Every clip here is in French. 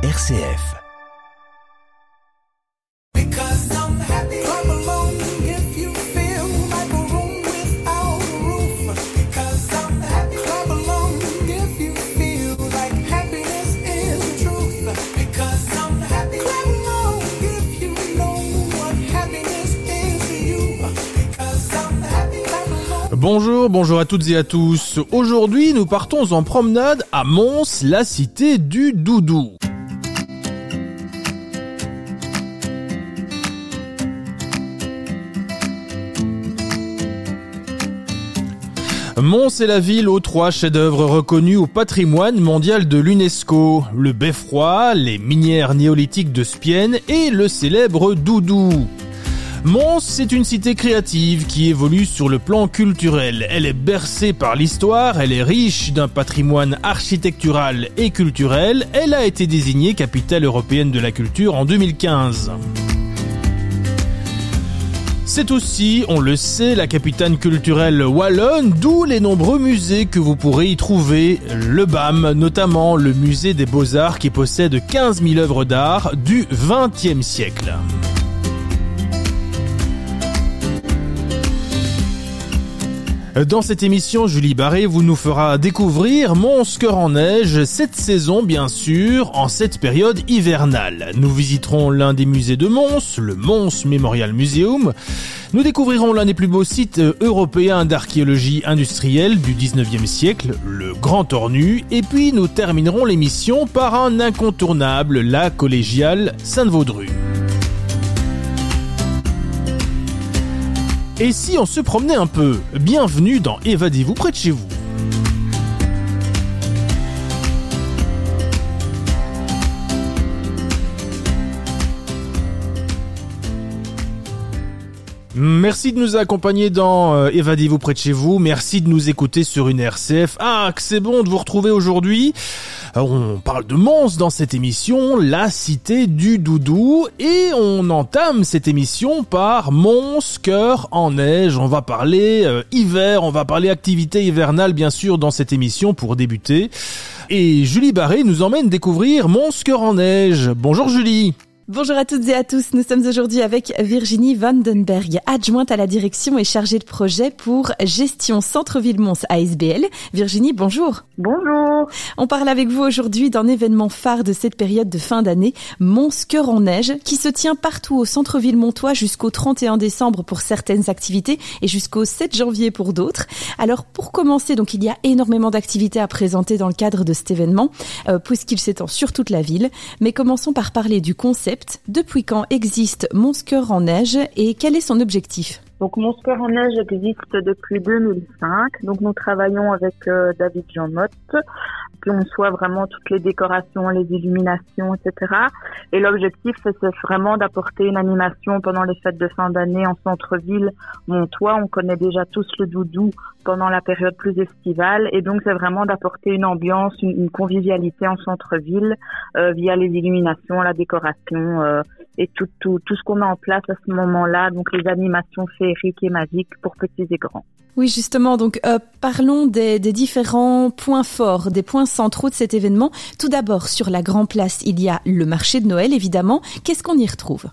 RCF. Bonjour, bonjour à toutes et à tous. Aujourd'hui, nous partons en promenade à Mons, la cité du doudou. Mons est la ville aux trois chefs-d'œuvre reconnus au patrimoine mondial de l'UNESCO. Le beffroi, les minières néolithiques de Spienne et le célèbre doudou. Mons, c'est une cité créative qui évolue sur le plan culturel. Elle est bercée par l'histoire, elle est riche d'un patrimoine architectural et culturel. Elle a été désignée capitale européenne de la culture en 2015. C'est aussi, on le sait, la capitale culturelle wallonne, d'où les nombreux musées que vous pourrez y trouver. Le BAM, notamment le musée des beaux-arts qui possède 15 000 œuvres d'art du XXe siècle. Dans cette émission, Julie Barré vous nous fera découvrir Mons Cœur en Neige, cette saison bien sûr, en cette période hivernale. Nous visiterons l'un des musées de Mons, le Mons Memorial Museum. Nous découvrirons l'un des plus beaux sites européens d'archéologie industrielle du 19e siècle, le Grand Ornu, et puis nous terminerons l'émission par un incontournable, la collégiale Sainte-Vaudru. Et si on se promenait un peu Bienvenue dans Évadez-vous près de chez vous. Merci de nous accompagner dans euh, Évadez-vous près de chez vous. Merci de nous écouter sur une RCF. Ah, que c'est bon de vous retrouver aujourd'hui. On parle de Mons dans cette émission, la cité du doudou, et on entame cette émission par Mons, cœur en neige. On va parler euh, hiver, on va parler activité hivernale bien sûr dans cette émission pour débuter. Et Julie Barré nous emmène découvrir Mons, cœur en neige. Bonjour Julie. Bonjour à toutes et à tous. Nous sommes aujourd'hui avec Virginie Vandenberg, adjointe à la direction et chargée de projet pour gestion Centre-Ville Mons ASBL. Virginie, bonjour. Bonjour. On parle avec vous aujourd'hui d'un événement phare de cette période de fin d'année, Mons Cœur en Neige, qui se tient partout au centre-ville montois jusqu'au 31 décembre pour certaines activités et jusqu'au 7 janvier pour d'autres. Alors pour commencer, donc il y a énormément d'activités à présenter dans le cadre de cet événement, euh, puisqu'il s'étend sur toute la ville. Mais commençons par parler du concept depuis quand existe Monscœur en neige et quel est son objectif? Donc Monscœur en neige existe depuis 2005. Donc nous travaillons avec euh, David Jean Motte qu'on soit vraiment toutes les décorations, les illuminations, etc. Et l'objectif, c'est vraiment d'apporter une animation pendant les fêtes de fin d'année en centre-ville Montois. On connaît déjà tous le doudou pendant la période plus estivale. Et donc, c'est vraiment d'apporter une ambiance, une, convivialité en centre-ville euh, via les illuminations, la décoration euh, et tout, tout, tout ce qu'on met en place à ce moment-là. Donc, les animations féeriques et magiques pour petits et grands. Oui, justement. Donc, euh, parlons des, des, différents points forts, des points centraux de cet événement. Tout d'abord, sur la Grand Place, il y a le marché de Noël, évidemment. Qu'est-ce qu'on y retrouve?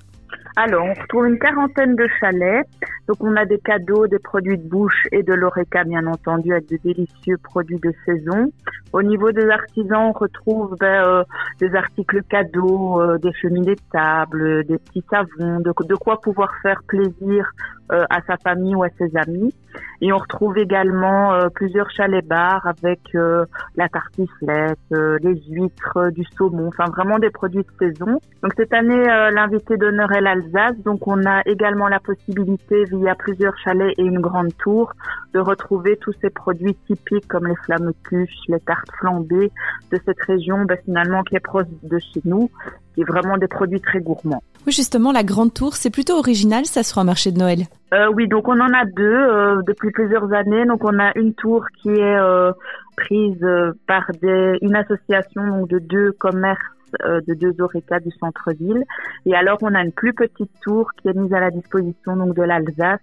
Alors, on retrouve une quarantaine de chalets. Donc, on a des cadeaux, des produits de bouche et de l'oreca, bien entendu, avec de délicieux produits de saison. Au niveau des artisans, on retrouve ben, euh, des articles cadeaux, euh, des cheminées de table, des petits savons, de, quoi pouvoir faire plaisir euh, à sa famille ou à ses amis. Et on retrouve également plusieurs chalets-bars avec la tartiflette, les huîtres, du saumon, enfin vraiment des produits de saison. Donc, cette année, l'invité d'honneur est l'Alsace. Donc, on a également la possibilité, via plusieurs chalets et une grande tour, de retrouver tous ces produits typiques comme les flammes cuches, les tartes flambée de cette région, bah, finalement, qui est proche de chez nous, qui vraiment des produits très gourmands. Oui, justement, la Grande Tour, c'est plutôt original, ça sera un marché de Noël. Euh, oui, donc on en a deux euh, depuis plusieurs années. Donc on a une tour qui est euh, prise euh, par des, une association donc, de deux commerces euh, de deux oreca du centre-ville. Et alors on a une plus petite tour qui est mise à la disposition donc de l'Alsace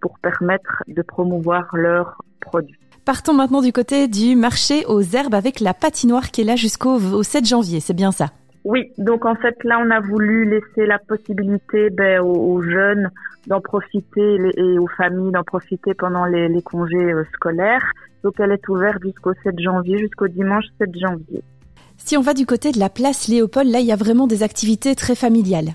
pour permettre de promouvoir leurs produits. Partons maintenant du côté du marché aux herbes avec la patinoire qui est là jusqu'au 7 janvier, c'est bien ça? Oui, donc en fait là on a voulu laisser la possibilité ben, aux, jeunes d'en profiter et aux familles d'en profiter pendant les, congés euh, scolaires. Donc elle est ouverte jusqu'au 7 janvier, jusqu'au dimanche 7 janvier. Si on va du côté de la place Léopold, là il y a vraiment des activités très familiales.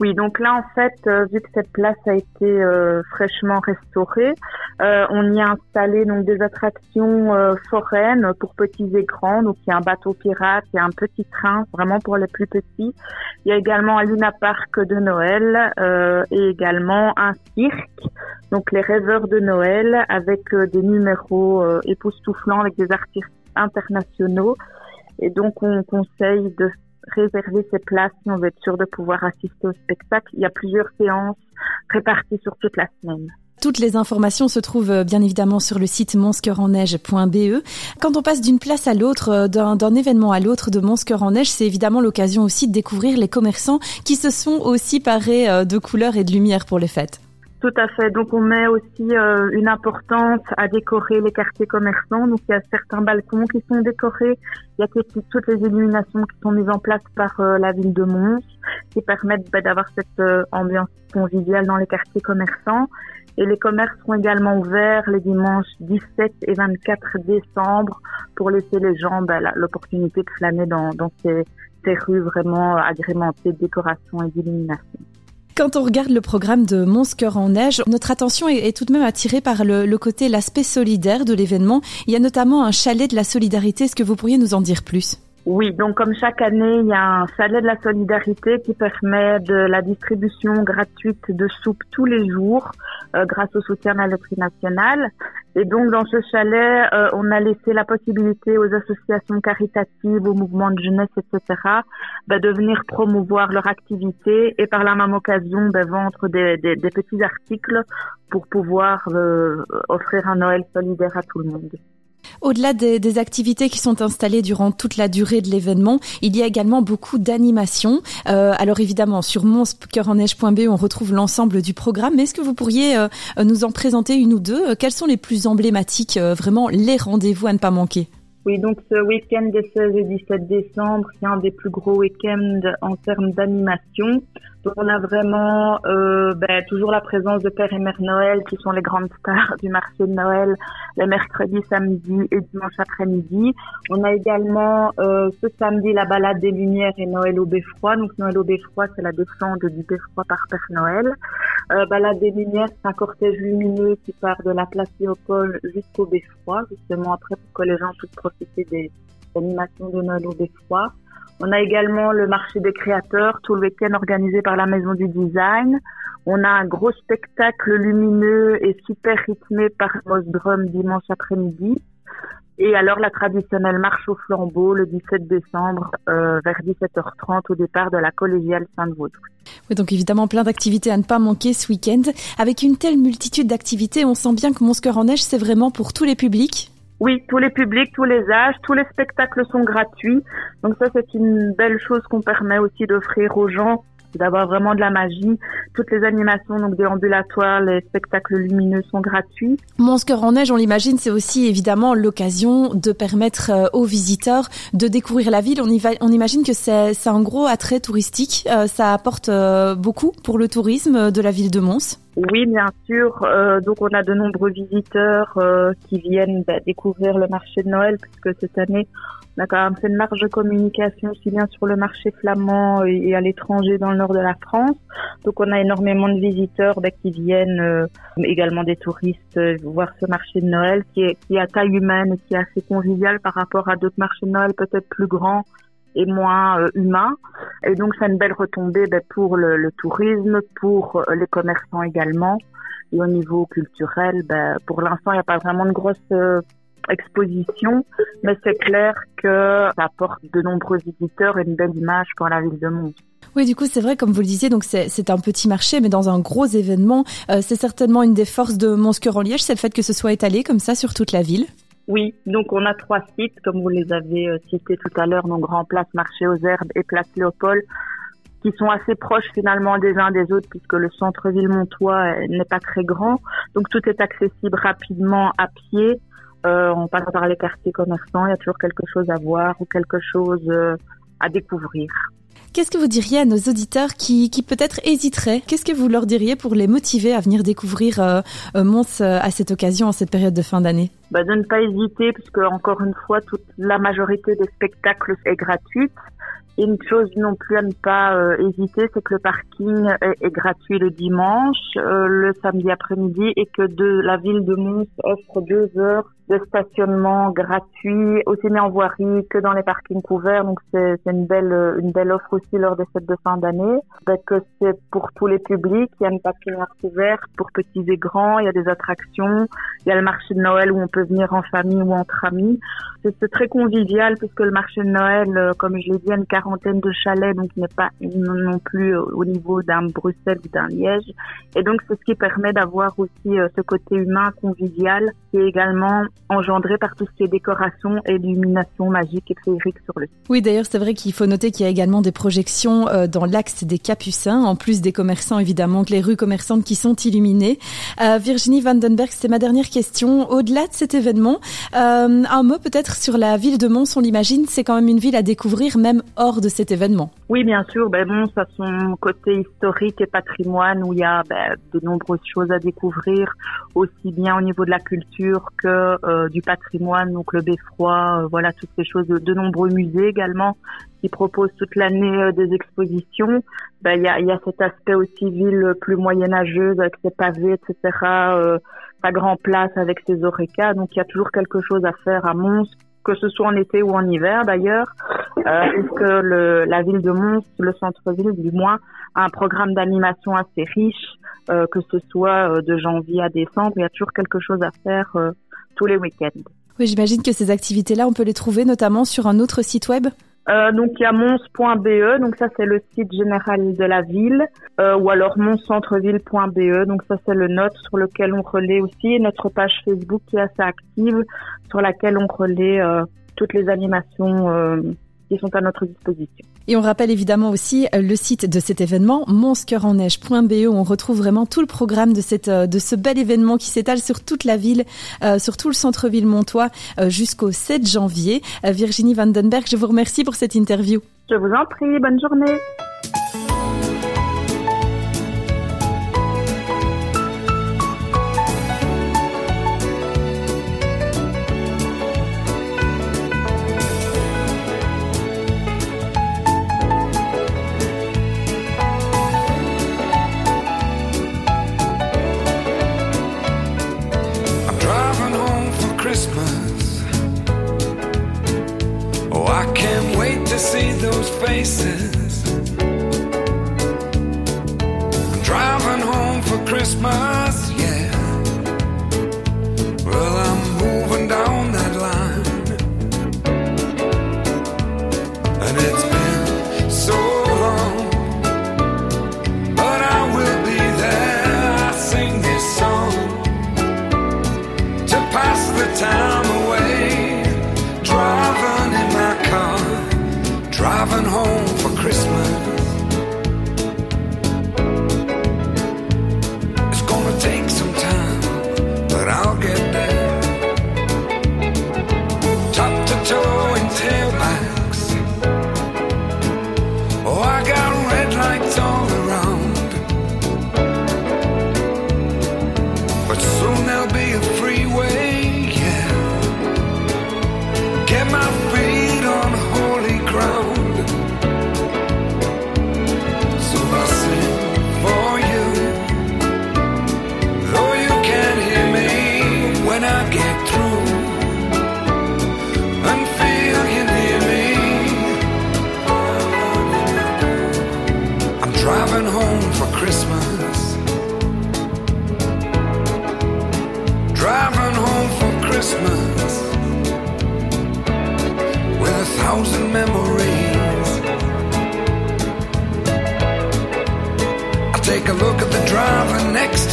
Oui, donc là en fait, euh, vu que cette place a été euh, fraîchement restaurée, euh, on y a installé donc des attractions foraines pour petits et grands. Donc il y a un bateau pirate, il y a un petit train, vraiment pour les plus petits. Il y a également un Luna Park de Noël et également un cirque. Donc les rêveurs de Noël avec des numéros époustouflants avec des artistes internationaux. Et donc on conseille de réserver ses places si on veut être sûr de pouvoir assister au spectacle. Il y a plusieurs séances réparties sur toute la semaine. Toutes les informations se trouvent euh, bien évidemment sur le site monsqueurenneige.be. Quand on passe d'une place à l'autre, euh, d'un événement à l'autre de Monsqueur en Neige, c'est évidemment l'occasion aussi de découvrir les commerçants qui se sont aussi parés euh, de couleurs et de lumière pour les fêtes. Tout à fait. Donc on met aussi euh, une importance à décorer les quartiers commerçants. Donc il y a certains balcons qui sont décorés. Il y a toutes les illuminations qui sont mises en place par euh, la ville de Mons qui permettent bah, d'avoir cette euh, ambiance conviviale dans les quartiers commerçants. Et les commerces seront également ouverts les dimanches 17 et 24 décembre pour laisser les gens bah, l'opportunité de flâner dans, dans ces, ces rues vraiment agrémentées de décoration et d'illumination. Quand on regarde le programme de Mons Cœur en Neige, notre attention est, tout de même attirée par le, le côté, l'aspect solidaire de l'événement. Il y a notamment un chalet de la solidarité. Est-ce que vous pourriez nous en dire plus? Oui, donc comme chaque année, il y a un chalet de la solidarité qui permet de la distribution gratuite de soupe tous les jours euh, grâce au soutien de la loterie nationale. Et donc dans ce chalet, euh, on a laissé la possibilité aux associations caritatives, aux mouvements de jeunesse, etc., bah, de venir promouvoir leur activité et par la même occasion bah, vendre des, des, des, petits articles pour pouvoir euh, offrir un Noël solidaire à tout le monde. Au-delà des, activités qui sont installées durant toute la durée de l'événement, il y a également beaucoup d'animations. Euh, alors évidemment, sur monsceurenneige.be, on retrouve l'ensemble du programme. Mais est-ce que vous pourriez euh, nous en présenter une ou deux? Quels sont les plus emblématiques, euh, vraiment les rendez-vous à ne pas manquer? Oui, donc ce week-end des 16 et 17 décembre, c'est un des plus gros week-ends en termes d'animation. On a vraiment euh, ben, toujours la présence de Père et Mère Noël qui sont les grandes stars du marché de Noël les mercredis, samedis et dimanche après-midi. On a également euh, ce samedi la balade des Lumières et Noël au Beffroi. Donc Noël au Beffroi, c'est la descente du Beffroi par Père Noël. Euh, balade des Lumières, c'est un cortège lumineux qui part de la place Léopold jusqu'au Beffroi, justement après pour que les gens puissent profiter des animations de Noël au Beffroi. On a également le marché des créateurs, tout le week-end organisé par la Maison du Design. On a un gros spectacle lumineux et super rythmé par Moss Drum dimanche après-midi. Et alors la traditionnelle marche au flambeau le 17 décembre euh, vers 17h30 au départ de la collégiale Sainte-Vaudre. Oui, donc évidemment plein d'activités à ne pas manquer ce week-end. Avec une telle multitude d'activités, on sent bien que Mon en Neige, c'est vraiment pour tous les publics. Oui, tous les publics, tous les âges, tous les spectacles sont gratuits. Donc ça, c'est une belle chose qu'on permet aussi d'offrir aux gens d'avoir vraiment de la magie. Toutes les animations, donc des ambulatoires, les spectacles lumineux sont gratuits. Monscœur en neige, on l'imagine, c'est aussi évidemment l'occasion de permettre euh, aux visiteurs de découvrir la ville. On, y va, on imagine que c'est un gros attrait touristique. Euh, ça apporte euh, beaucoup pour le tourisme de la ville de Mons. Oui, bien sûr. Euh, donc, on a de nombreux visiteurs euh, qui viennent bah, découvrir le marché de Noël, puisque cette année, on a quand même fait une large communication aussi bien sur le marché flamand et, à l'étranger dans le nord de la France. Donc, on a énormément de visiteurs bah, qui viennent, euh, également des touristes, voir ce marché de Noël qui est, qui est à taille humaine et qui est assez convivial par rapport à d'autres marchés de Noël peut-être plus grands et moins euh, humain. Et donc, c'est une belle retombée ben, pour le, tourisme, pour euh, les commerçants également. Et au niveau culturel, ben, pour l'instant, il n'y a pas vraiment de grosse euh, exposition, mais c'est clair que ça apporte de nombreux visiteurs et une belle image pour la ville de Mons. Oui, du coup, c'est vrai, comme vous le disiez, donc c'est un petit marché, mais dans un gros événement, c'est certainement une des forces de Mons en Liège, c'est le fait que ce soit étalé comme ça sur toute la ville. Oui, donc on a trois sites, comme vous les avez euh, cités tout à l'heure, donc Grand Place, Marché aux Herbes et Place Léopold, qui sont assez proches finalement des uns des autres, puisque le centre-ville montois euh, n'est pas très grand. Donc tout est accessible rapidement à pied. Euh, on passe par les quartiers commerçants, il y a toujours quelque chose à voir ou quelque chose à découvrir. Qu'est-ce que vous diriez à nos auditeurs qui, qui peut-être hésiteraient? Qu'est-ce que vous leur diriez pour les motiver à venir découvrir euh, euh Mons euh, à cette occasion, en cette période de fin d'année? Bah, De ne pas hésiter, puisque encore une fois, toute la majorité des spectacles est gratuite. Et une chose non plus à ne pas euh, hésiter, c'est que le parking est, gratuit le dimanche, le samedi après-midi, et que de la ville de Mons offre deux heures de stationnement gratuit, aussi bien en voirie que dans les parkings couverts. Donc c'est une belle une belle offre aussi lors des fêtes de fin d'année. C'est pour tous les publics. Il y a une patinoire couverte pour petits et grands. Il y a des attractions. Il y a le marché de Noël où on peut venir en famille ou entre amis. C'est très convivial puisque le marché de Noël, euh, comme je l'ai dit, a une quarantaine de chalets, donc il n'est pas non plus au niveau d'un Bruxelles ou d'un Liège. Et donc c'est ce qui permet d'avoir aussi euh, ce côté humain convivial qui est également engendré par tout ce qui est décoration et illumination magique et féerique sur le site. Oui, d'ailleurs, c'est vrai qu'il faut noter qu'il y a également des projections euh, dans l'axe des Capucins, en plus des commerçants, évidemment, que les rues commerçantes qui sont illuminées. Euh, Virginie Vandenberg, c'était ma dernière question. Au-delà de cet événement, euh, un mot peut-être sur la ville de Mons, on l'imagine, c'est quand même une ville à découvrir, même hors de cet événement. Oui, bien sûr. Ben, Mons a son côté historique et patrimoine où il y a ben, de nombreuses choses à découvrir, aussi bien au niveau de la culture que euh, du patrimoine, donc le beffroi, euh, voilà toutes ces choses, de, nombreux musées également qui proposent toute l'année euh, des expositions. Ben, il y, a, y a cet aspect aussi ville plus moyenâgeuse avec ses pavés, etc. sa grand place avec ses orecas. Donc il y a toujours quelque chose à faire à Mons que ce soit en été ou en hiver d'ailleurs, puisque le, la ville de Mons, le centre-ville du moins, a un programme d'animation assez riche, que ce soit de janvier à décembre, il y a toujours quelque chose à faire tous les week-ends. Oui, j'imagine que ces activités-là, on peut les trouver notamment sur un autre site web. Euh, donc il y a mons.be, donc ça c'est le site général de la ville, euh, ou alors monscentreville.be, donc ça c'est le note sur lequel on relaie aussi notre page Facebook qui est assez active, sur laquelle on relaie euh, toutes les animations qui sont à notre disposition. Et on rappelle évidemment aussi euh, le site de cet événement, monscoeurenneige.be, où on retrouve vraiment tout le programme de, cette, euh, de ce bel événement qui s'étale sur toute la ville, euh, sur tout le centre-ville montois, jusqu'au 7 janvier. Virginie Vandenberg, je vous remercie pour cette interview. Je vous en prie, bonne journée.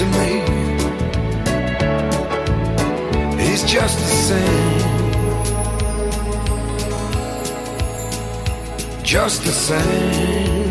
To me. He's just the same. Just the same.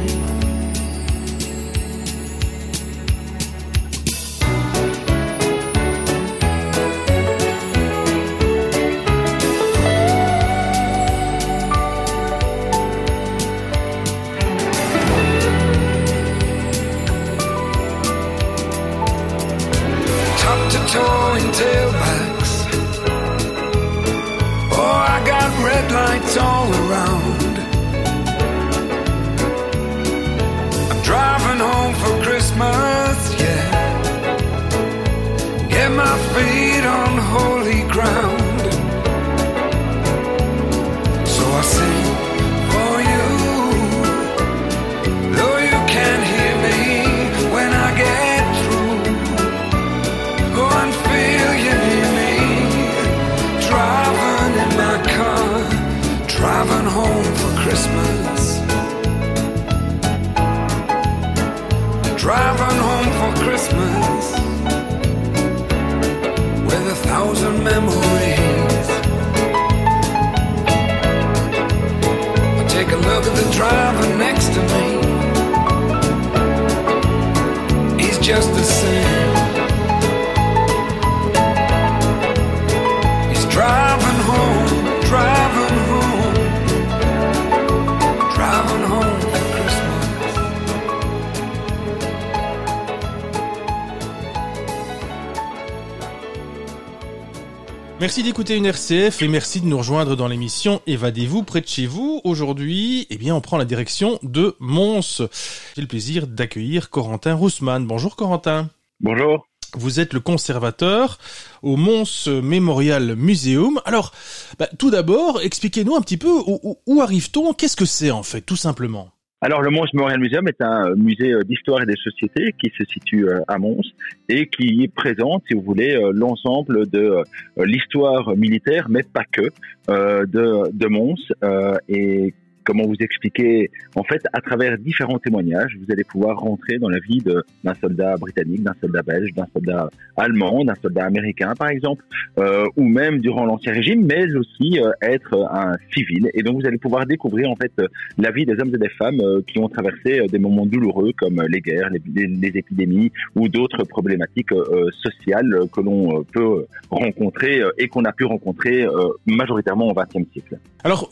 D'écouter une RCF et merci de nous rejoindre dans l'émission Évadez-vous près de chez vous. Aujourd'hui, eh bien, on prend la direction de Mons. J'ai le plaisir d'accueillir Corentin Roussman. Bonjour Corentin. Bonjour. Vous êtes le conservateur au Mons Memorial Museum. Alors, bah, tout d'abord, expliquez-nous un petit peu où, où- où arrive-t-on? Qu'est-ce que c'est en fait, tout simplement? Alors, le Mons Memorial Museum est un euh, musée euh, d'histoire et des sociétés qui se situe euh, à Mons et qui présente, si vous voulez, l'ensemble de l'histoire militaire, mais pas que, de, de Mons. et comment vous expliquer En fait, à travers différents témoignages, vous allez pouvoir rentrer dans la vie d'un soldat britannique, d'un soldat belge, d'un soldat allemand, d'un soldat américain, par exemple, euh, ou même durant l'Ancien Régime, mais aussi euh, être un civil. Et donc, vous allez pouvoir découvrir, en fait, euh, la vie des hommes et des femmes qui ont traversé des moments douloureux comme les guerres, les, épidémies ou d'autres problématiques sociales que l'on peut rencontrer et qu'on a pu rencontrer majoritairement au XXe siècle. Alors,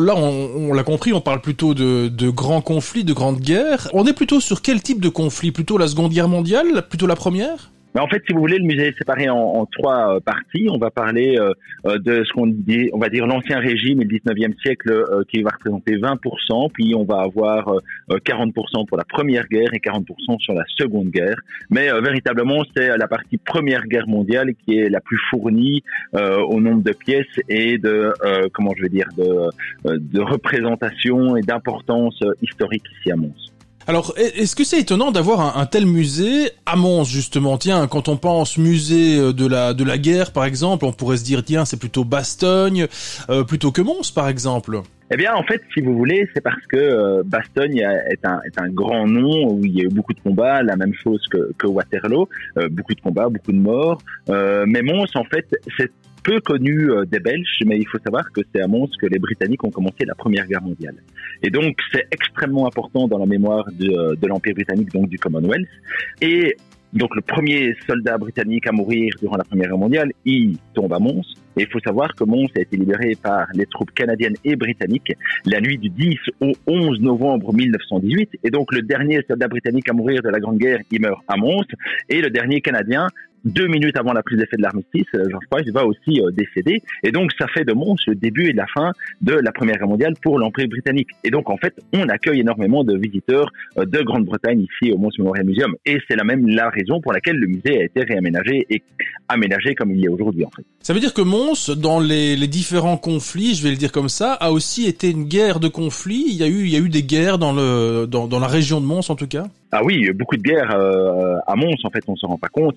là, on l'a compris, on parle plutôt de, de grands conflits, de grandes guerres. On est plutôt sur quel type de conflit? Plutôt la Seconde Guerre mondiale? Plutôt la Première? Mais en fait, si vous voulez, le musée est séparé en, trois euh, parties. On va parler euh, euh, de ce qu'on dit, on va dire l'ancien régime et le 19e siècle qui va représenter 20%, puis on va avoir euh, euh, 40% pour la première guerre et 40% sur la seconde guerre. Mais véritablement, c'est la partie première guerre mondiale qui est la plus fournie au nombre de pièces et de, comment je vais dire, de, de représentation et d'importance historique ici à Mons. Alors, est- est-ce que c'est étonnant d'avoir un, un tel musée à Mons, justement? Tiens, quand on pense musée euh, de la, de la guerre, par exemple, on pourrait se dire, tiens, c'est plutôt Bastogne, euh, plutôt que Mons, par exemple. Eh bien, en fait, si vous voulez, c'est parce que euh, Bastogne est un, est un grand nom où il y a eu beaucoup de combats, la même chose que, que Waterloo, euh, beaucoup de combats, beaucoup de morts. Euh, mais Mons, en fait, c'est peu connu euh, des Belges, mais il faut savoir que c'est à Mons que les Britanniques ont commencé la Première Guerre mondiale. Et donc, c'est extrêmement important dans la mémoire de, euh, de l'Empire britannique, donc du Commonwealth. Et donc, le premier soldat britannique à mourir durant la Première Guerre mondiale, il tombe à Mons. Et il faut savoir que Mons a été libéré par les troupes canadiennes et britanniques la nuit du 10 au 11 novembre 1918. Et donc, le dernier soldat britannique à mourir de la Grande Guerre, il meurt à Mons. Et le dernier canadien, deux minutes avant la prise d'effet de l'armistice, euh, George Price va aussi euh, décéder. Et donc, ça fait de Mons le début et la fin de la Première Guerre mondiale pour l'Empire britannique. Et donc, en fait, on accueille énormément de visiteurs euh, de Grande-Bretagne ici au Mons Memorial Museum. Et c'est la même la raison pour laquelle le musée a été réaménagé et aménagé comme il est aujourd'hui, en fait. Ça veut dire que Mons, dans les, différents conflits, je vais le dire comme ça, a aussi été une guerre de conflits. Il y a eu, il y a eu des guerres dans le, dans la région de Mons, en tout cas? Ah oui, beaucoup de guerres euh, à Mons, en fait, on se rend pas compte,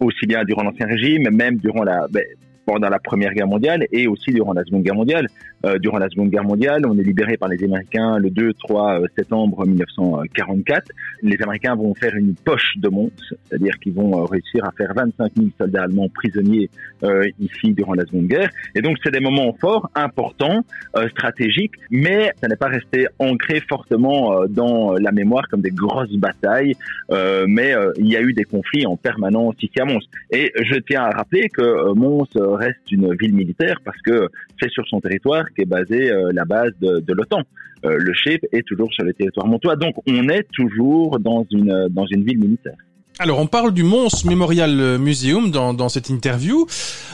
aussi bien durant l'Ancien Régime, même durant la, ben, pendant la Première Guerre mondiale et aussi durant la Seconde Guerre mondiale. Euh, durant la Seconde Guerre mondiale, on est libéré par les Américains le 2-3 septembre 1944. Les Américains vont faire une poche de Mons, c'est-à-dire qu'ils vont euh, réussir à faire 25 000 soldats allemands prisonniers euh, ici durant la Seconde Guerre. Et donc, c'est des moments forts, importants, euh, stratégiques, mais ça n'est pas resté ancré fortement euh, dans la mémoire comme des grosses batailles euh, mais euh, il y a eu des conflits en permanence ici à Mons. Et je tiens à rappeler que euh, Mons euh, reste une ville militaire parce que c'est sur son territoire qu'est basée euh, la base de, de l'OTAN. Euh, le chef est toujours sur le territoire montois, donc on est toujours dans une dans une ville militaire. Alors, on parle du Mons Memorial Museum dans, dans cette interview.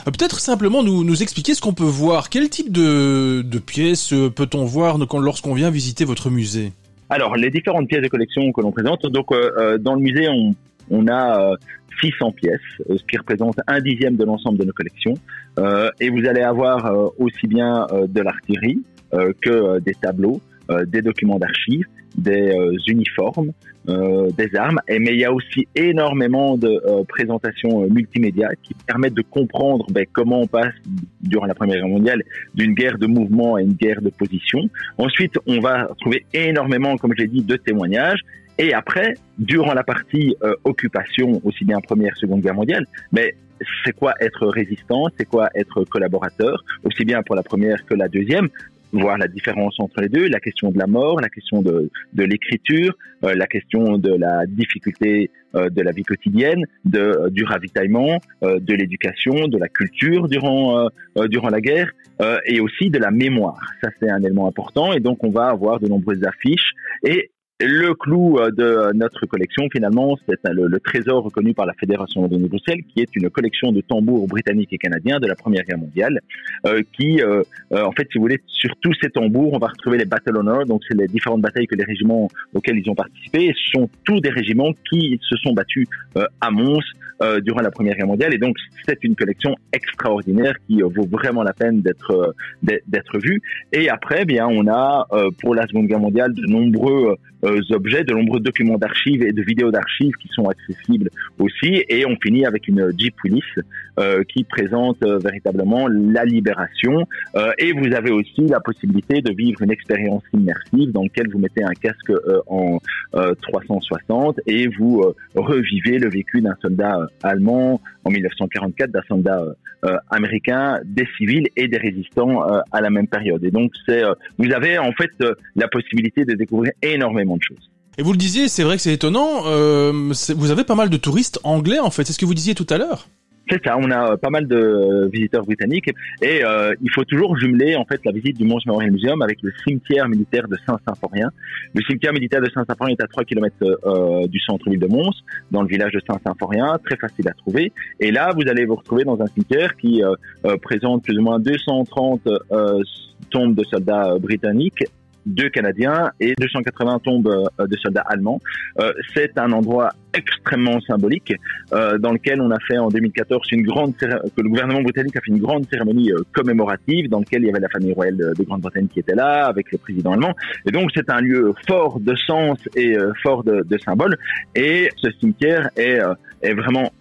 Euh, Peut-être simplement nous, nous expliquer ce qu'on peut voir. Quel type de, de pièces peut-on voir lorsqu'on vient visiter votre musée? Alors, les différentes pièces de collection que l'on présente, donc euh, dans le musée, on, on a euh, 600 pièces, euh, ce qui représente un dixième de l'ensemble de nos collections. Euh, et vous allez avoir euh, aussi bien euh, de l'artillerie euh, que euh, des tableaux, euh, des documents d'archives, des euh, uniformes, euh, des armes. Et, mais il y a aussi énormément de euh, présentations euh, multimédia qui permettent de comprendre ben, comment on passe durant la Première Guerre mondiale d'une guerre de mouvement à une guerre de position. Ensuite, on va trouver énormément, comme je l'ai dit, de témoignages. Et après, durant la partie euh, occupation, aussi bien Première, Seconde Guerre mondiale, mais c'est quoi être résistant, c'est quoi être collaborateur, aussi bien pour la première que la deuxième, voir la différence entre les deux, la question de la mort, la question de, de l'écriture, euh, la question de la difficulté euh, de la vie quotidienne, de, du ravitaillement, de l'éducation, de la culture durant, durant la guerre, et aussi de la mémoire. Ça, c'est un élément important, et donc on va avoir de nombreuses affiches, et le clou euh, de notre collection, finalement, c'est le, le trésor reconnu par la Fédération de Bruxelles, qui est une collection de tambours britanniques et canadiens de la Première Guerre mondiale, euh, qui, euh, euh, en fait, si vous voulez, sur tous ces tambours, on va retrouver les Battle Honor, donc c'est les différentes batailles que les régiments auxquels ils ont participé, ce sont tous des régiments qui se sont battus euh, à Mons durant la Première Guerre mondiale, et donc c'est une collection extraordinaire qui vaut vraiment la peine d'être d'être- vue. Et après, eh bien, on a pour la Seconde Guerre mondiale de nombreux objets, de nombreux documents d'archives et de vidéos d'archives qui sont accessibles aussi. Et on finit avec une Jeep Willis euh, qui présente euh, véritablement la libération. Euh, et vous avez aussi la possibilité de vivre une expérience immersive dans laquelle vous mettez un casque euh, en euh, 360 et vous euh, revivez le vécu d'un soldat euh, allemand en 1944, d'un soldat euh, euh, américain, des civils et des résistants euh, à la même période. Et donc, c'est, euh, vous avez en fait euh, la possibilité de découvrir énormément de Et vous le disiez, c'est vrai que c'est étonnant, euh, vous avez pas mal de touristes anglais en fait, c'est ce que vous disiez tout à l'heure C'est ça, on a euh, pas mal de euh, visiteurs britanniques et euh, il faut toujours jumeler en fait la visite du Mons Memorial Museum avec le cimetière militaire de Saint-Symphorien. Le cimetière militaire de Saint-Symphorien est à 3 km euh, du centre-ville de Mons, dans le village de Saint-Symphorien, très facile à trouver. Et là, vous allez vous retrouver dans un cimetière qui euh, présente plus ou moins 230 euh, tombes de soldats britanniques deux Canadiens et 280 tombes euh, de soldats allemands. Euh, c'est un endroit extrêmement symbolique euh, dans lequel on a fait en 2014 une grande que le gouvernement britannique a fait une grande cérémonie commémorative dans lequel il y avait la famille royale de, de Grande-Bretagne qui était là avec le président allemand et donc c'est un lieu fort de sens et fort de, de symboles et ce cimetière est, est vraiment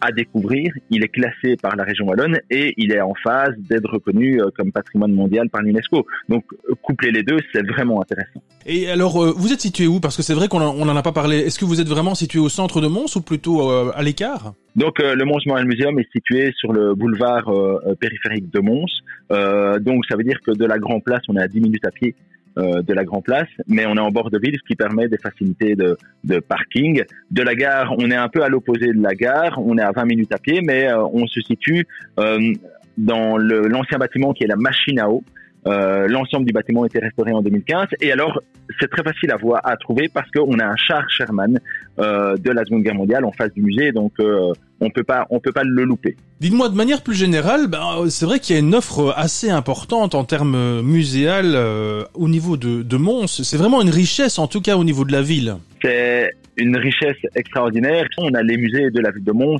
à découvrir. Il est classé par la région wallonne et il est en phase d'être reconnu euh, comme patrimoine mondial par l'UNESCO. Donc coupler les deux, c'est vraiment intéressant. Et alors, euh, vous êtes situé où? Parce que c'est vrai qu'on en, on en a pas parlé. Est-ce que vous êtes vraiment situé au centre de Mons ou plutôt euh, à l'écart? Donc euh, le Mons Memorial Museum est situé sur le boulevard euh, périphérique de Mons. Euh, donc ça veut dire que de la Grand Place, on est à 10 minutes à pied euh, de la Grand Place, mais on est en bord de ville, ce qui permet des facilités de, de parking. De la gare, on est un peu à l'opposé de la gare, on est à 20 minutes à pied, mais euh, on se situe euh, dans l'ancien bâtiment qui est la machine à eau. Euh, L'ensemble du bâtiment a été restauré en 2015 et alors c'est très facile à voir, à trouver parce qu'on a un char Sherman euh, de la Seconde Guerre mondiale en face du musée, donc euh, on peut pas on peut pas le louper. Dites-moi de manière plus générale, ben, euh, c'est vrai qu'il y a une offre assez importante en termes euh, muséal euh, au niveau de, de Mons. C'est vraiment une richesse, en tout cas au niveau de la ville. C'est une richesse extraordinaire. On a les musées de la ville de Mons,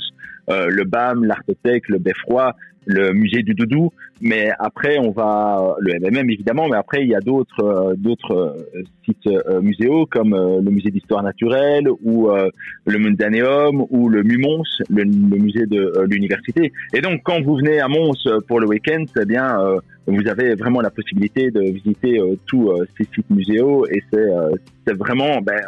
euh, le BAM, l'Artothèque, le Beffroi, le musée du Doudou, mais après on va le MMM évidemment, mais après il y a d'autres euh, d'autres euh, sites euh, muséaux comme euh, le musée d'histoire naturelle ou euh, le Mundaneum ou le Mumons, le, le musée de euh, l'université. Et donc quand vous venez à Mons euh, pour le week-end, eh bien euh, vous avez vraiment la possibilité de visiter euh, tous euh, ces sites muséaux et c'est euh, vraiment ben,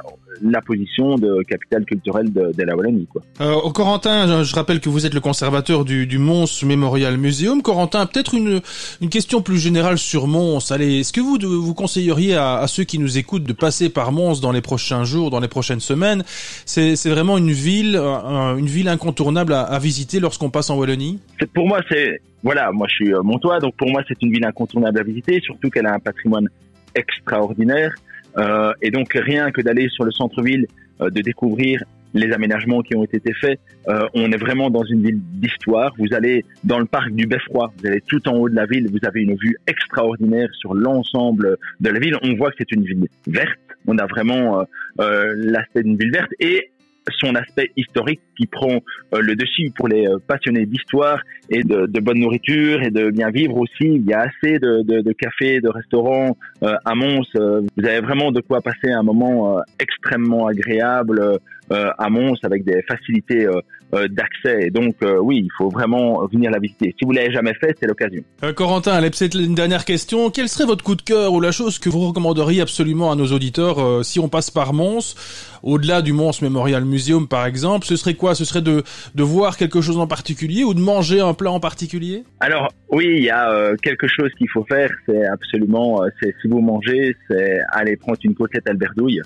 la position de capitale culturelle de, de la Wallonie quoi. Euh, Corentin, je, je rappelle que vous êtes le conservateur du, du Mons Memorial Museum. Corentin, peut-être une, une question plus générale sur Mons. Allez, est-ce que vous vous conseilleriez à, ceux qui nous écoutent de passer par Mons dans les prochains jours, dans les prochaines semaines? C'est vraiment une ville, une ville incontournable à, visiter lorsqu'on passe en Wallonie? Pour moi, c'est voilà, moi je suis euh, montois, donc pour moi c'est une ville incontournable à visiter, surtout qu'elle a un patrimoine extraordinaire. Euh, et donc rien que d'aller sur le centre-ville, euh, de découvrir les aménagements qui ont été faits. Euh, on est vraiment dans une ville d'histoire. Vous allez dans le parc du Beffroi, vous allez tout en haut de la ville, vous avez une vue extraordinaire sur l'ensemble de la ville. On voit que c'est une ville verte. On a vraiment euh, euh, l'aspect d'une ville verte et son aspect historique qui prend euh, le dessus pour les euh, passionnés d'histoire et de, de, bonne nourriture et de bien vivre aussi. Il y a assez de, de, de cafés, de restaurants euh, à Mons. vous avez vraiment de quoi passer un moment extrêmement agréable à Mons avec des facilités d'accès. Et donc oui, il faut vraiment venir la visiter. Si vous l'avez jamais fait, c'est l'occasion. Corentin, peut-être une dernière question. Quel serait votre coup de cœur ou la chose que vous recommanderiez absolument à nos auditeurs si on passe par Mons, au-delà du Mons Memorial Museum par exemple Ce serait quoi? Ce serait de, de voir quelque chose en particulier ou de manger un plat en particulier? Alors oui, il y a euh, quelque chose qu'il faut faire. C'est absolument, euh, c'est si vous mangez, c'est aller prendre une côtelette alberdouille.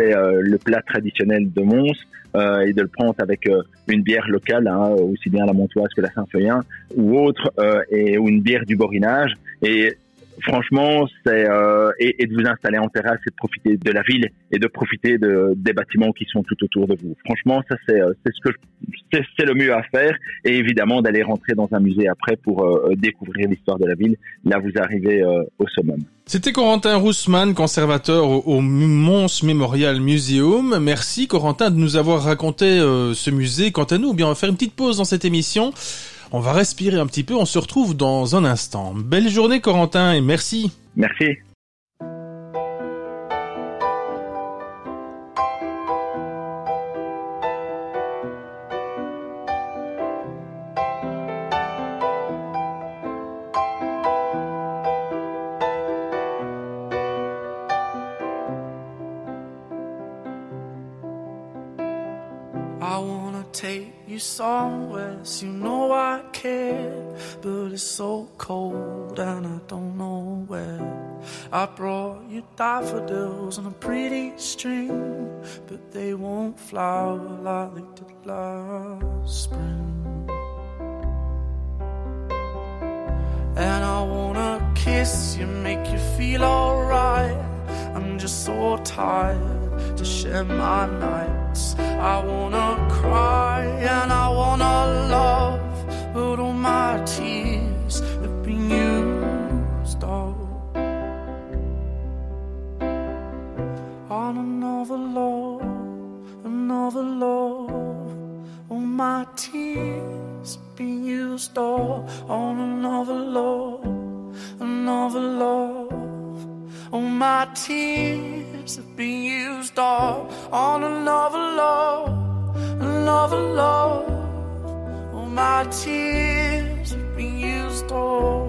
Euh, le plat traditionnel de Mons et de le prendre avec une bière locale, hein, aussi bien la Montoise que la Saint-Feuillin ou autre, et ou une bière du Borinage. Et franchement, c'est euh, et, et, de vous installer en terrasse et de profiter de la ville et de profiter de, des bâtiments qui sont tout autour de vous. Franchement, ça c'est euh, ce que c'est le mieux à faire et évidemment d'aller rentrer dans un musée après pour euh, découvrir l'histoire de la ville. Là, vous arrivez euh, au summum. C'était Corentin Roussman, conservateur au, Mons Memorial Museum. Merci Corentin de nous avoir raconté ce musée. Quant à nous, eh bien on va faire une petite pause dans cette émission. On va respirer un petit peu, on se retrouve dans un instant. Belle journée Corentin et merci. Merci. Flower like they did last spring. And I wanna kiss you, make you feel alright. I'm just so tired to share my nights. I wanna cry and I wanna love, but all my tears have been used up on another love, another love. All my tears been used up on another love, another love. All my tears have been used all on another love, another love. All my tears have been used all.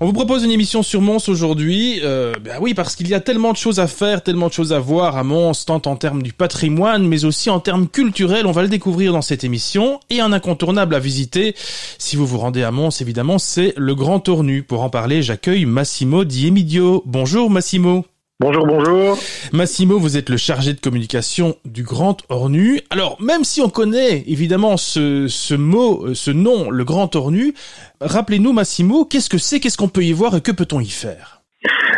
On vous propose une émission sur Mons aujourd'hui. Euh, ben oui, parce qu'il y a tellement de choses à faire, tellement de choses à voir à Mons, tant en termes du patrimoine, mais aussi en termes culturels. On va le découvrir dans cette émission. Et un incontournable à visiter, si vous vous rendez à Mons, évidemment, c'est le Grand Tournu. Pour en parler, j'accueille Massimo Di Emidio. Bonjour Massimo. Bonjour, bonjour. Massimo, vous êtes le chargé de communication du Grand Ornu. Alors, même si on connaît évidemment ce, ce mot, euh, ce nom, le Grand Ornu, rappelez-nous Massimo, qu'est-ce que c'est, qu'est-ce qu'on peut y voir et que peut-on y faire?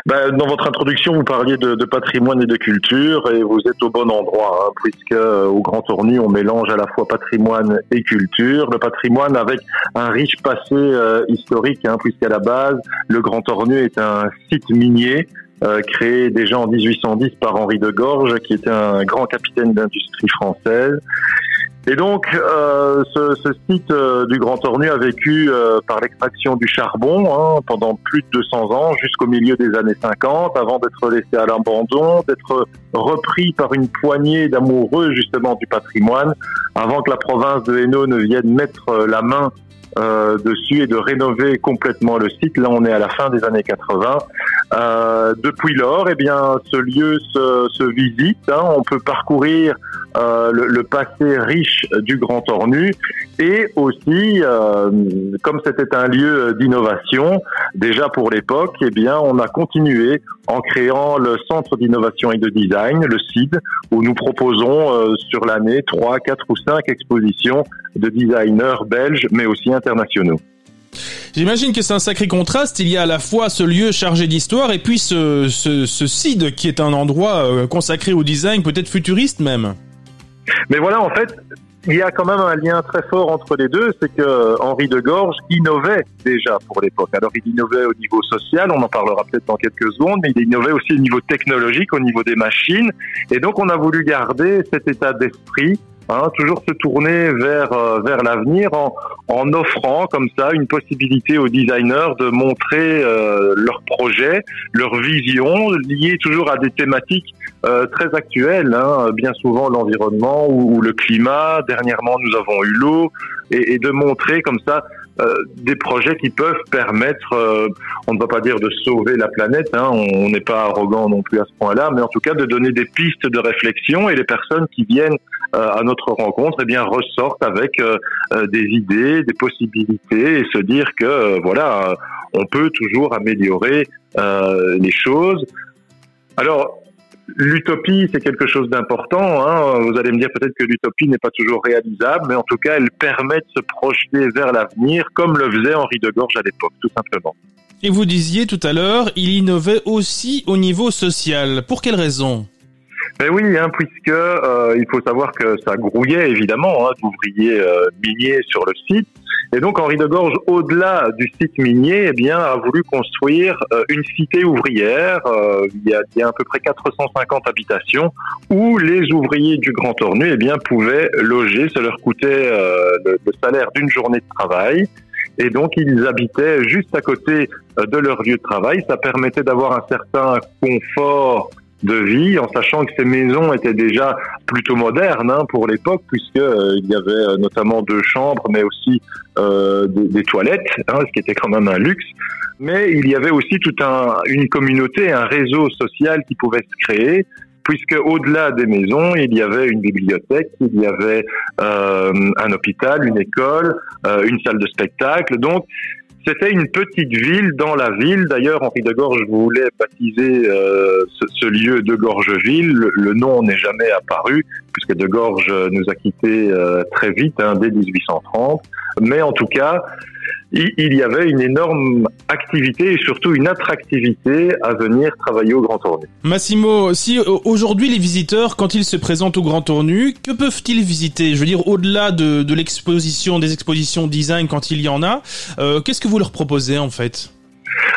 Ben, dans votre introduction, vous parliez de, de, patrimoine et de culture, et vous êtes au bon endroit, hein, puisque euh, au Grand Ornu, on mélange à la fois patrimoine et culture. Le patrimoine avec un riche passé euh, historique, hein, puisqu'à la base, le Grand Ornu est un site minier euh, créé déjà en 1810 par Henri de Gorge, qui était un grand capitaine d'industrie française. Et donc, euh, ce, ce, site euh, du Grand Ornu a vécu euh, par l'extraction du charbon hein, pendant plus de 200 ans, jusqu'au milieu des années 50, avant d'être laissé à l'abandon, d'être repris par une poignée d'amoureux justement du patrimoine, avant que la province de Hainaut ne vienne mettre la main euh, dessus et de rénover complètement le site. Là, on est à la fin des années 80. Euh, depuis lors, eh bien, ce lieu se, visite. Hein. On peut parcourir euh, le, passé riche du Grand Ornu et aussi, euh, comme c'était un lieu d'innovation, déjà pour l'époque, eh bien, on a continué en créant le Centre d'innovation et de design, le CID, où nous proposons sur l'année trois, quatre ou cinq expositions de designers belges, mais aussi internationaux. J'imagine que c'est un sacré contraste. Il y a à la fois ce lieu chargé d'histoire et puis ce, ce, ce CID qui est un endroit euh, consacré au design, peut-être futuriste même. Mais voilà, en fait, il y a quand même un lien très fort entre les deux, c'est que Henri de Gorge innovait déjà pour l'époque. Alors il innovait au niveau social, on en parlera peut-être dans quelques secondes, mais il innovait aussi au niveau technologique, au niveau des machines. Et donc on a voulu garder cet état d'esprit Hein, toujours se tourner vers euh, vers l'avenir en, en, offrant comme ça une possibilité aux designers de montrer euh, leurs projets, leur vision liée toujours à des thématiques euh, très actuelles, hein, bien souvent l'environnement ou, ou, le climat. Dernièrement, nous avons eu l'eau et, et, de montrer comme ça des projets qui peuvent permettre, euh, on ne va pas dire de sauver la planète, hein, on n'est pas arrogant non plus à ce point-là, mais en tout cas de donner des pistes de réflexion et les personnes qui viennent euh, à notre rencontre, eh bien ressortent avec des idées, des possibilités et se dire que voilà, on peut toujours améliorer les choses. Alors, L'utopie, c'est quelque chose d'important. Hein. Vous allez me dire peut-être que l'utopie n'est pas toujours réalisable, mais en tout cas, elle permet de se projeter vers l'avenir, comme le faisait Henri de Gorge à l'époque, tout simplement. Et vous disiez tout à l'heure, il innovait aussi au niveau social. Pour quelle raison? Ben oui, hein, puisque euh, il faut savoir que ça grouillait évidemment hein, d'ouvriers euh, miniers sur le site. Et donc Henri de Gorge, au-delà du site minier, eh bien, a voulu construire euh, une cité ouvrière. Euh, il, y a, il, y a, à peu près 450 habitations où les ouvriers du Grand Ornu eh bien, pouvaient loger. Ça leur coûtait euh, le, le, salaire d'une journée de travail. Et donc ils habitaient juste à côté de leur lieu de travail. Ça permettait d'avoir un certain confort de vie, en sachant que ces maisons étaient déjà plutôt modernes hein, pour l'époque, puisque euh, il y avait euh, notamment deux chambres, mais aussi euh, des, des, toilettes, hein, ce qui était quand même un luxe. Mais il y avait aussi toute un, une communauté, un réseau social qui pouvait se créer, puisque au-delà des maisons, il y avait une bibliothèque, il y avait euh, un hôpital, une école, euh, une salle de spectacle. Donc c'était une petite ville dans la ville. D'ailleurs, Henri de Gorge voulait baptiser euh, ce, lieu de Gorgeville. Le, le nom n'est jamais apparu puisque de Gorge nous a quittés euh, très vite, hein, dès 1830. Mais en tout cas, il y avait une énorme activité et surtout une attractivité à venir travailler au Grand Tournu. Massimo, si aujourd'hui les visiteurs, quand ils se présentent au Grand Tournu, que peuvent-ils visiter? Je veux dire, au-delà de, de l'exposition, des expositions design quand il y en a, euh, qu'est-ce que vous leur proposez en fait?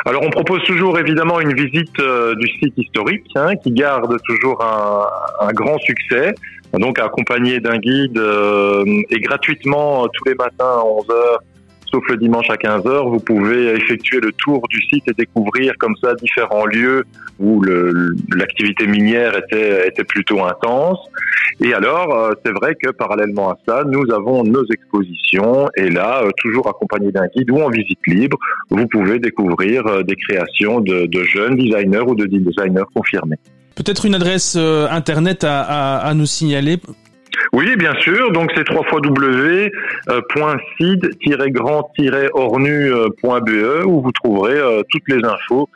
Alors on propose toujours évidemment une visite euh, du site historique hein, qui garde toujours un, un, grand succès, donc accompagné d'un guide euh, et gratuitement tous les matins à 11h sauf le dimanche à 15 heures, vous pouvez effectuer le tour du site et découvrir comme ça différents lieux où l'activité minière était, plutôt intense. Et alors, euh, c'est vrai que parallèlement à ça, nous avons nos expositions et là, euh, toujours accompagné d'un guide ou en visite libre, vous pouvez découvrir euh, des créations de, jeunes designers ou de designers confirmés. Peut-être une adresse internet à nous signaler oui, bien sûr. Donc c'est www.cid-grand-ornu.be où vous trouverez toutes les infos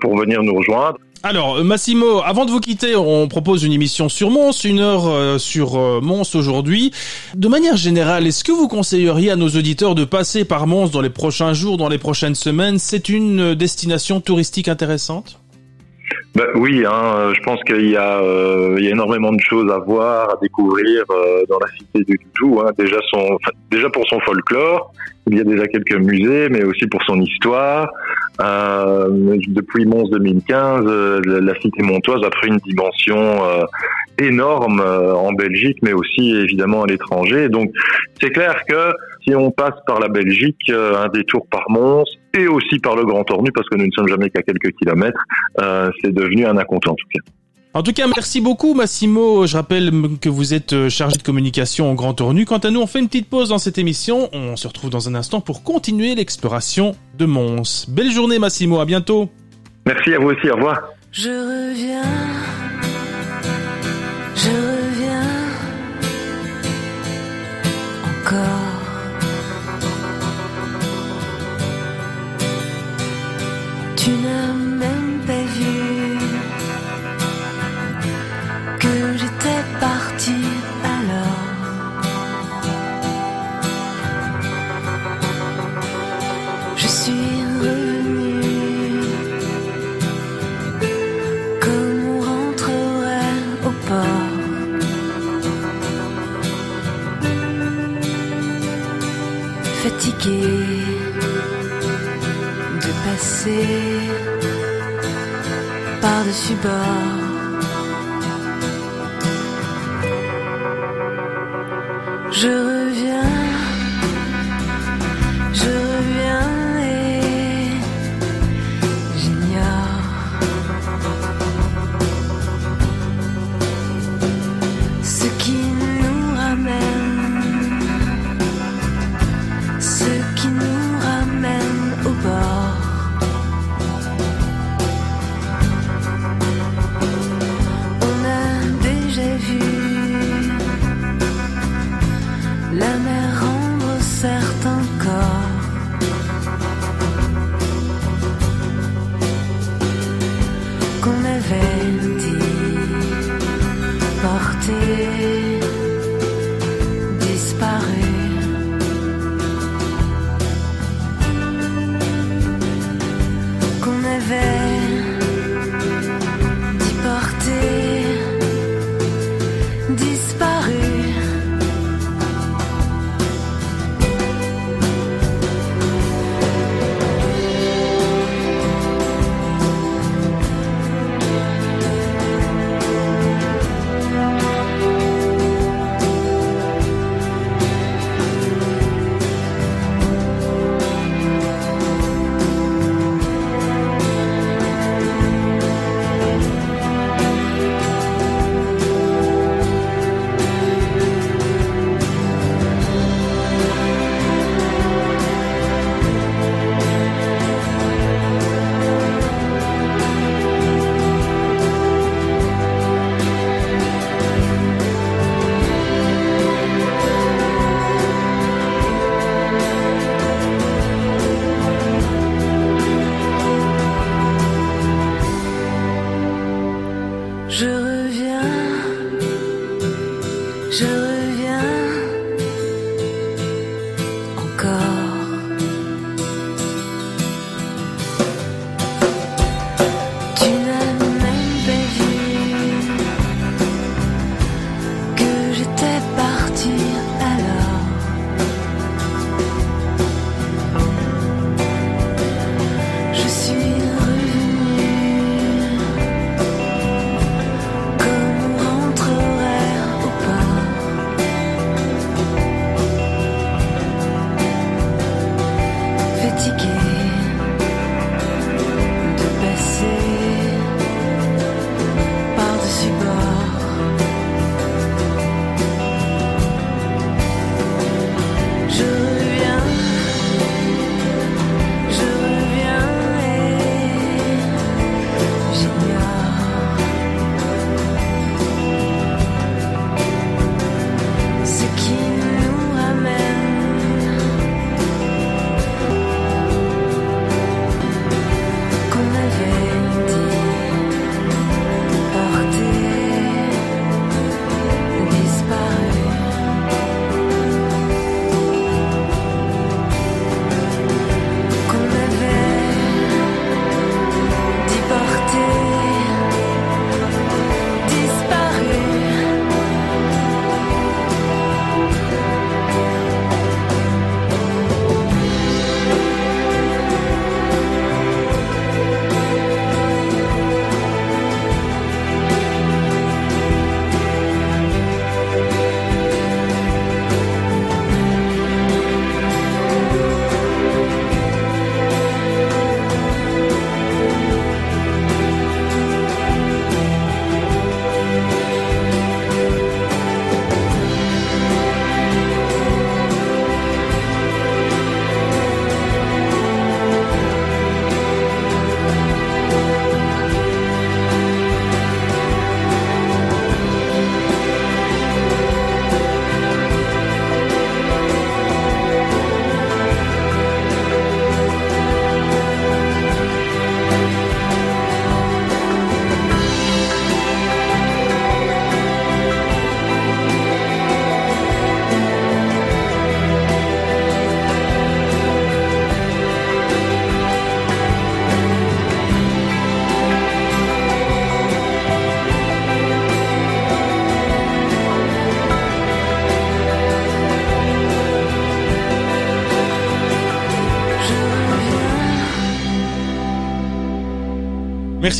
pour venir nous rejoindre. Alors Massimo, avant de vous quitter, on propose une émission sur Mons, une heure euh, sur euh, Mons aujourd'hui. De manière générale, est-ce que vous conseilleriez à nos auditeurs de passer par Mons dans les prochains jours, dans les prochaines semaines? C'est une destination touristique intéressante? Ben oui, hein, je pense qu'il y, a, euh, y a énormément de choses à voir, à découvrir dans la cité du Toutou. Hein. Déjà, son, déjà pour son folklore, il y a déjà quelques musées, mais aussi pour son histoire. Euh, depuis Mons 2015, euh, la cité montoise a pris une dimension euh, énorme euh, en Belgique, mais aussi évidemment à l'étranger. Donc c'est clair que si on passe par la Belgique, un détour par Mons et aussi par le Grand Ornu, parce que nous ne sommes jamais qu'à quelques kilomètres, c'est devenu un incontournable en tout cas. En tout cas, merci beaucoup Massimo. Je rappelle que vous êtes euh, chargé de communication au Grand Tournu. Quant à nous, on fait une petite pause dans cette émission. On se retrouve dans un instant pour continuer l'exploration de Mons. Belle journée Massimo, à bientôt. Merci à vous aussi, au revoir. Je reviens. Je par-dessus.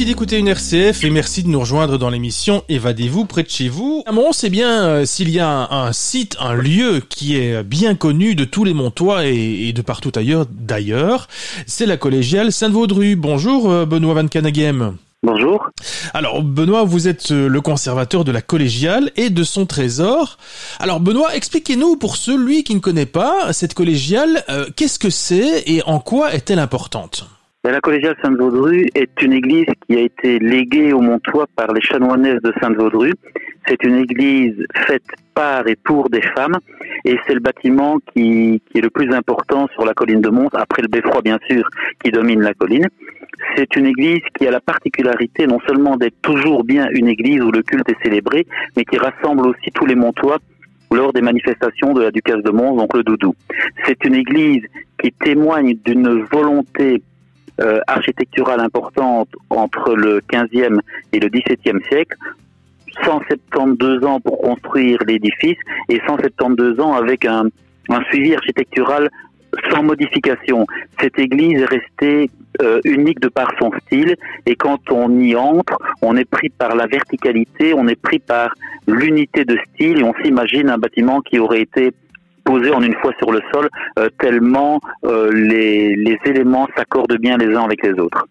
D'écouter une RCF et merci de nous rejoindre dans l'émission Évadez-vous près de chez vous. À Mons, eh bien, euh, s'il y a un, un, site, un lieu qui est bien connu de tous les Montois et, et de partout ailleurs d'ailleurs, c'est la collégiale Sainte-Vaudru. Bonjour euh, Benoît Van Caneghem. Bonjour. Alors Benoît, vous êtes euh, le conservateur de la collégiale et de son trésor. Alors Benoît, expliquez-nous pour celui qui ne connaît pas cette collégiale, euh, qu'est-ce que c'est et en quoi est-elle importante? La collégiale Sainte-Vaudru est une église qui a été léguée au Montois par les chanoinesses de Sainte-Vaudru. C'est une église faite par et pour des femmes et c'est le bâtiment qui, qui, est le plus important sur la colline de Mons, après le beffroi bien sûr qui domine la colline. C'est une église qui a la particularité non seulement d'être toujours bien une église où le culte est célébré, mais qui rassemble aussi tous les Montois lors des manifestations de la Ducasse de Mons, donc le Doudou. C'est une église qui témoigne d'une volonté euh, architecturale importante entre le 15e et le 17e siècle. 172 ans pour construire l'édifice et 172 ans avec un, suivi architectural sans modification. Cette église est restée euh, unique de par son style et quand on y entre, on est pris par la verticalité, on est pris par l'unité de style et on s'imagine un bâtiment qui aurait été posé en une fois sur le sol euh, tellement euh, les, éléments s'accordent bien les uns avec les autres.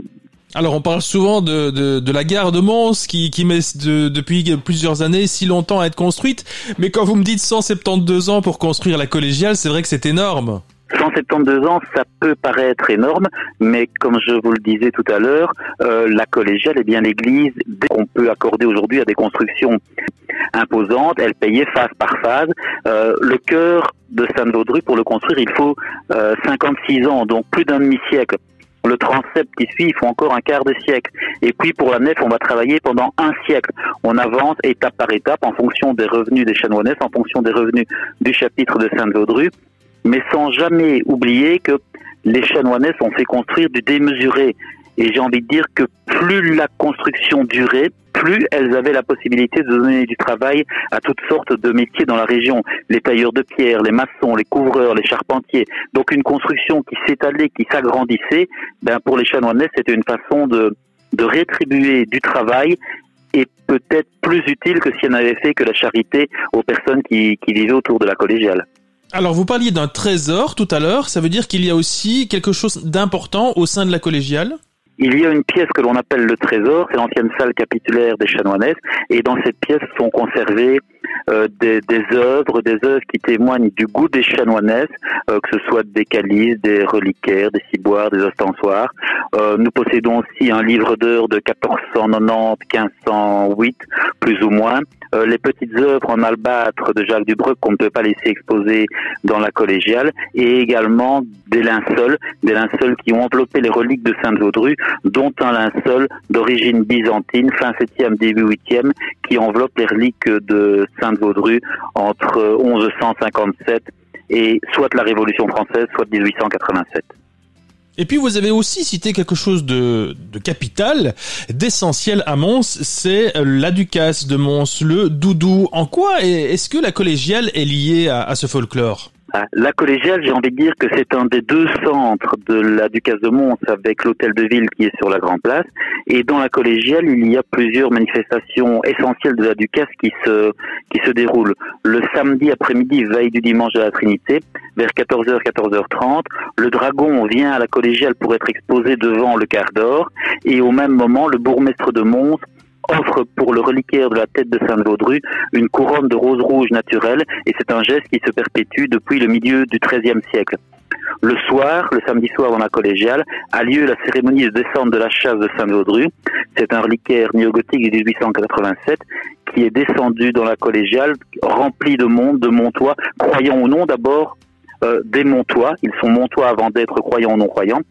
Alors on parle souvent de, la gare de Mons qui, met de, depuis plusieurs années si longtemps à être construite, mais quand vous me dites 172 ans pour construire la collégiale, c'est vrai que c'est énorme. 172 ans, ça peut paraître énorme, mais comme je vous le disais tout à l'heure, euh, la collégiale est bien l'église qu'on peut accorder aujourd'hui à des constructions imposantes. Elle payait phase par phase. Euh, le cœur de Sainte-Vaudru, pour le construire, il faut euh, 56 ans, donc plus d'un demi-siècle. Le transept qui suit, il faut encore un quart de siècle. Et puis pour la nef, on va travailler pendant un siècle. On avance étape par étape en fonction des revenus des chanoinesses, en fonction des revenus du chapitre de Sainte-Vaudru mais sans jamais oublier que les chanoinesses ont fait construire du démesuré. Et j'ai envie de dire que plus la construction durait, plus elles avaient la possibilité de donner du travail à toutes sortes de métiers dans la région. Les tailleurs de pierre, les maçons, les couvreurs, les charpentiers. Donc une construction qui s'étalait, qui s'agrandissait, ben pour les chanoinesses, c'était une façon de, rétribuer du travail et peut-être plus utile que si elles n'avaient fait que la charité aux personnes qui vivaient autour de la collégiale. Alors vous parliez d'un trésor tout à l'heure, ça veut dire qu'il y a aussi quelque chose d'important au sein de la collégiale il y a une pièce que l'on appelle le trésor, c'est l'ancienne salle capitulaire des chanoinesses, et dans cette pièce sont conservées euh, des, des, œuvres, des œuvres qui témoignent du goût des chanoinesses, euh, que ce soit des calices, des reliquaires, des ciboires, des ostensoirs. Euh, nous possédons aussi un livre d'heures de 1490-1508, plus ou moins. Euh, les petites œuvres en albâtre de Jacques Dubreuil qu'on ne peut pas laisser exposer dans la collégiale, et également des linceuls, des linceuls qui ont enveloppé les reliques de Sainte-Vaudru, dont un linceul d'origine byzantine, fin 7e, début 8e, qui enveloppe les reliques de Sainte-Vaudru entre 1157 et soit la Révolution française, soit 1887. Et puis vous avez aussi cité quelque chose de, de capital, d'essentiel à Mons, c'est la Ducasse de Mons, le doudou. En quoi est-ce que la collégiale est liée à, ce folklore? La collégiale, j'ai envie de dire que c'est un des deux centres de la Ducasse de Mons avec l'hôtel de ville qui est sur la Grand Place. Et dans la collégiale, il y a plusieurs manifestations essentielles de la Ducasse qui se, qui se déroulent. Le samedi après-midi, veille du dimanche de la Trinité, vers 14h, 14h30, le dragon vient à la collégiale pour être exposé devant le quart d'or. Et au même moment, le bourgmestre de Mons offre pour le reliquaire de la tête de Sainte-Vaudru une couronne de roses rouges naturelles et c'est un geste qui se perpétue depuis le milieu du XIIIe siècle. Le soir, le samedi soir dans la collégiale, a lieu la cérémonie de descente de la chasse de Sainte-Vaudru. C'est un reliquaire néogothique de 1887 qui est descendu dans la collégiale, rempli de monde, de montois, croyants ou non d'abord, euh, des Montois. Ils sont Montois avant d'être croyants ou non croyants.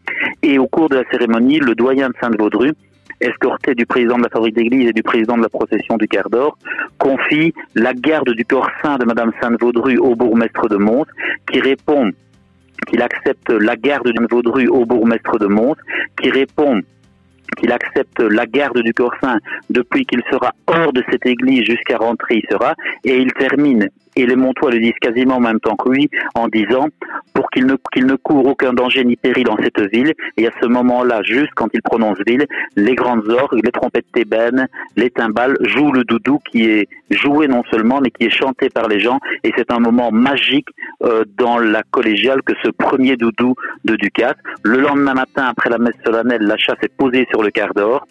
Et au cours de la cérémonie, le doyen de Sainte-Vaudru escorté du président de la fabrique d'église et du président de la procession du quart d'or, confie la garde du corps saint de Madame Sainte-Vaudru au bourgmestre de Mons, qui répond qu'il accepte la garde de Vaudru au bourgmestre de Mons, qui répond qu'il accepte la garde du corps saint depuis qu'il sera hors de cette église jusqu'à rentrer, il sera, et il termine, et les Montois le disent quasiment en même temps que lui, en disant, pour qu'il ne, qu'il ne court aucun danger ni péril dans cette ville. Et à ce moment-là, juste quand il prononce ville, les grandes orgues, les trompettes thébaines, les timbales jouent le doudou qui est joué non seulement, mais qui est chanté par les gens. Et c'est un moment magique euh, dans la collégiale que ce premier doudou de Ducat. Le lendemain matin, après la messe solennelle, la chasse est posée sur le quart d'or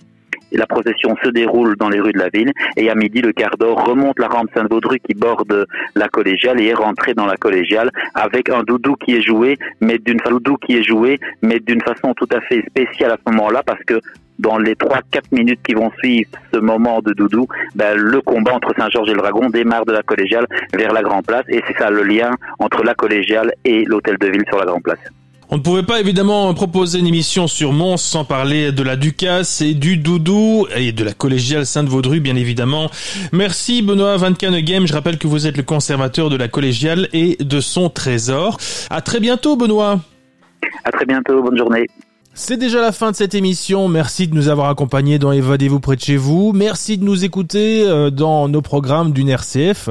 la procession se déroule dans les rues de la ville. Et à midi, le quart d'or remonte la rampe Sainte-Vaudru qui borde la collégiale et est rentré dans la collégiale avec un doudou qui est joué, mais d'une doudou qui est joué, mais d'une façon tout à fait spéciale à ce moment-là parce que dans les 3-4 minutes qui vont suivre ce moment de doudou, ben, le combat entre Saint-Georges et le Dragon démarre de la collégiale vers la Grand Place et c'est ça le lien entre la collégiale et l'hôtel de ville sur la Grand Place. On ne pouvait pas évidemment proposer une émission sur Mons sans parler de la Ducasse et du Doudou et de la collégiale Sainte-Vaudru bien évidemment. Merci Benoît Van je rappelle que vous êtes le conservateur de la collégiale et de son trésor. À très bientôt Benoît. À très bientôt, bonne journée. C'est déjà la fin de cette émission. Merci de nous avoir accompagnés dans Évadez-vous près de chez vous. Merci de nous écouter euh, dans nos programmes d'une RCF.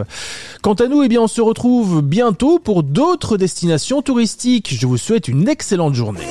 Quant à nous, eh bien, on se retrouve bientôt pour d'autres destinations touristiques. Je vous souhaite une excellente journée.